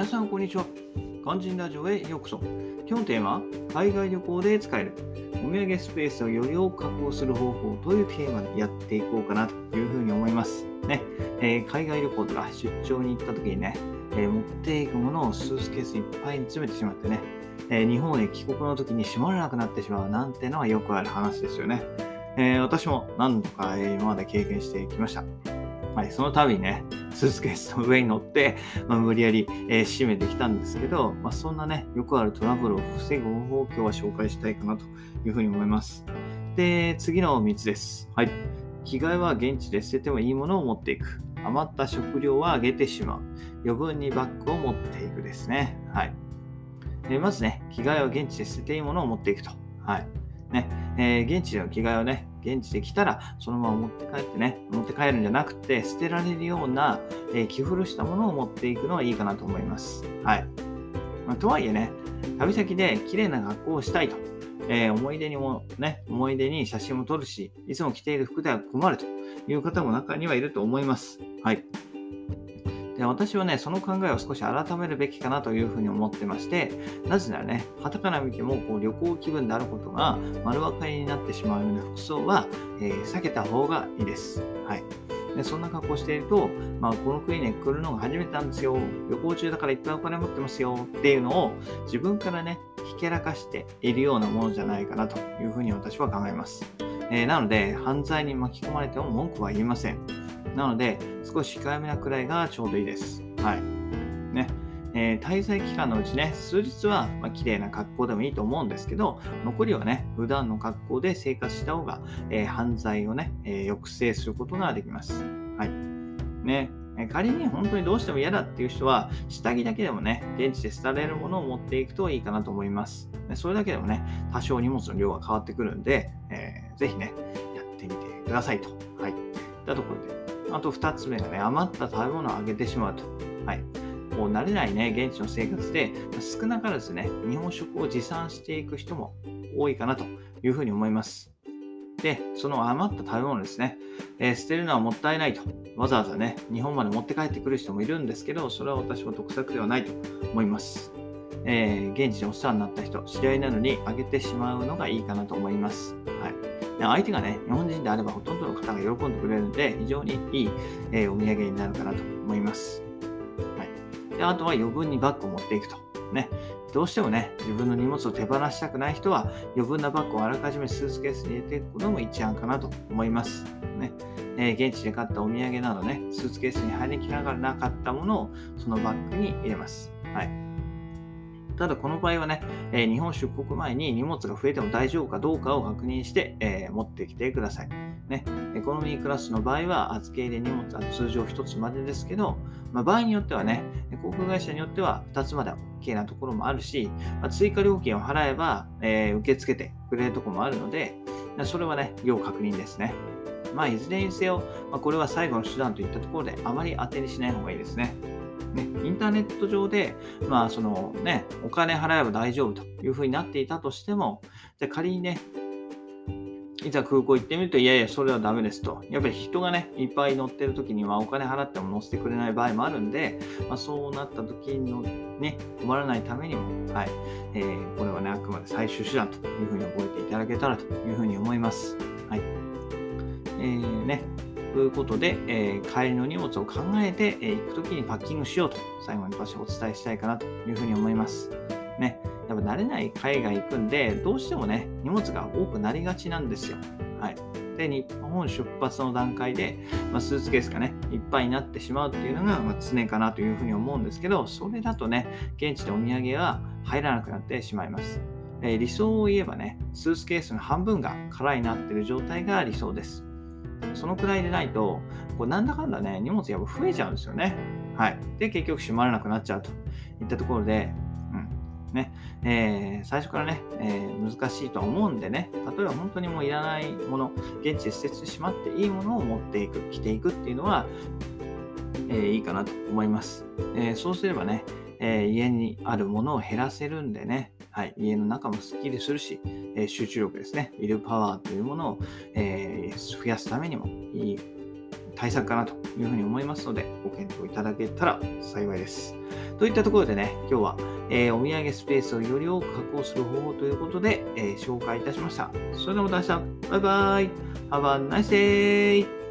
皆さんこんにちは。肝心ラジオへようこそ。今日のテーマは海外旅行で使えるお土産スペースをより多く確保する方法というテーマでやっていこうかなというふうに思います。ね、えー、海外旅行とか出張に行った時にね、えー、持っていくものをスーツケースいっぱいに詰めてしまってね、えー、日本へ帰国の時に閉まらなくなってしまうなんてのはよくある話ですよね、え私も何度か今まで経験してきました。はい、その度にね、スーツケースの上に乗って、まあ、無理やり、えー、閉めてきたんですけど、まあ、そんなね、よくあるトラブルを防ぐ方法を今日は紹介したいかなというふうに思います。で、次の3つです。はい。着替えは現地で捨ててもいいものを持っていく。余った食料はあげてしまう。余分にバッグを持っていくですね。はい。まずね、着替えは現地で捨てていいものを持っていくと。はい。ね、えー、現地での着替えをね、現地で来たらそのまま持って帰ってね、持って帰るんじゃなくて、捨てられるような、えー、着古したものを持っていくのはいいかなと思います。はい。まあ、とはいえね、旅先で綺麗な格好をしたいと、えー、思い出にもね、思い出に写真も撮るし、いつも着ている服では困るという方も中にはいると思います。はい。で私はね、その考えを少し改めるべきかなというふうに思ってまして、なぜならね、旗から見てもこう旅行気分であることが丸分かりになってしまうような服装は、えー、避けた方がいいです。はい。でそんな格好していると、まあ、この国に来るのが初めてなんですよ。旅行中だからいっぱいお金持ってますよっていうのを自分からね、ひけらかしているようなものじゃないかなというふうに私は考えます。えー、なので、犯罪に巻き込まれても文句は言いません。なので、少し控えめなくらいがちょうどいいです。はい。ね。えー、滞在期間のうちね、数日は、まあ、綺麗な格好でもいいと思うんですけど、残りはね、普段の格好で生活した方が、えー、犯罪をね、えー、抑制することができます。はい。ね。仮に本当にどうしても嫌だっていう人は、下着だけでもね、現地で廃れるものを持っていくといいかなと思います。それだけでもね、多少荷物の量が変わってくるんで、えー、ぜひね、やってみてくださいと。はい。いったところで、あと2つ目がね、余った食べ物をあげてしまうと。はい。もう慣れないね、現地の生活で、少なからずね、日本食を持参していく人も多いかなというふうに思います。で、その余った食べ物ですね、えー、捨てるのはもったいないと、わざわざね、日本まで持って帰ってくる人もいるんですけど、それは私も得策ではないと思います。えー、現地でお世話になった人、知り合いなのにあげてしまうのがいいかなと思います。はい。相手がね、日本人であればほとんどの方が喜んでくれるので、非常にいい、えー、お土産になるかなと思います。はい、であとは余分にバッグを持っていくと。ね、どうしてもね、自分の荷物を手放したくない人は、余分なバッグをあらかじめスーツケースに入れていくのも一案かなと思います。ねえー、現地で買ったお土産などね、スーツケースに入りきらなかったものをそのバッグに入れます。はい。ただこの場合はね、え、日本出国前に荷物が増えても大丈夫かどうかを確認して、え、持ってきてください。ね、エコノミークラスの場合は預け入れ荷物は通常1つまでですけど、まあ、場合によってはね、航空会社によっては2つまで OK なところもあるし、まあ、追加料金を払えば、えー、受け付けてくれるところもあるので、それはね、要確認ですね。まあ、いずれにせよ、まあ、これは最後の手段といったところで、あまり当てにしない方がいいですね。ね、インターネット上で、まあ、そのね、お金払えば大丈夫というふうになっていたとしても、じゃ仮にね、いざ空港行ってみると、いやいや、それはダメですと。やっぱり人がね、いっぱい乗ってる時にはお金払っても乗せてくれない場合もあるんで、まあ、そうなった時のね、困らないためにも、はい、えー、これはね、あくまで最終手段というふうに覚えていただけたらというふうに思います。はい。えー、ね、ということで、えー、帰りの荷物を考えて、えー、行くときにパッキングしようと、最後に私お伝えしたいかなというふうに思います。ね、やっぱ慣れない海外行くんで、どうしてもね、荷物が多くなりがちなんですよ。はい。で、日本出発の段階で、まあ、スーツケースがね、いっぱいになってしまうっていうのが、まあ、常かなというふうに思うんですけど、それだとね、現地でお土産は入らなくなってしまいます。え、理想を言えばね、スーツケースの半分が空になっている状態が理想です。そのくらいでないと、こうなんだかんだね、荷物やっぱ増えちゃうんですよね。はい。で、結局閉まらなくなっちゃうといったところで、うん。ね、えー、最初からね、えー、難しいとは思うんでね、例えば本当にもういらないもの、現地で捨ててしまっていいものを持っていく、着ていくっていうのは、えー、いいかなと思います。えそうすればね、え家にあるものを減らせるんでね、はい、家の中もすっきりするし、え集中力ですね、ウィルパワーというものを、え増やすためにもいい対策かなというふうに思いますので、ご検討いただけたら幸いです。といったところでね、今日は、えー、お土産スペースをより多く確保する方法ということで、え、紹介いたしました。それではまた明日、バイバイ !Have a nice day!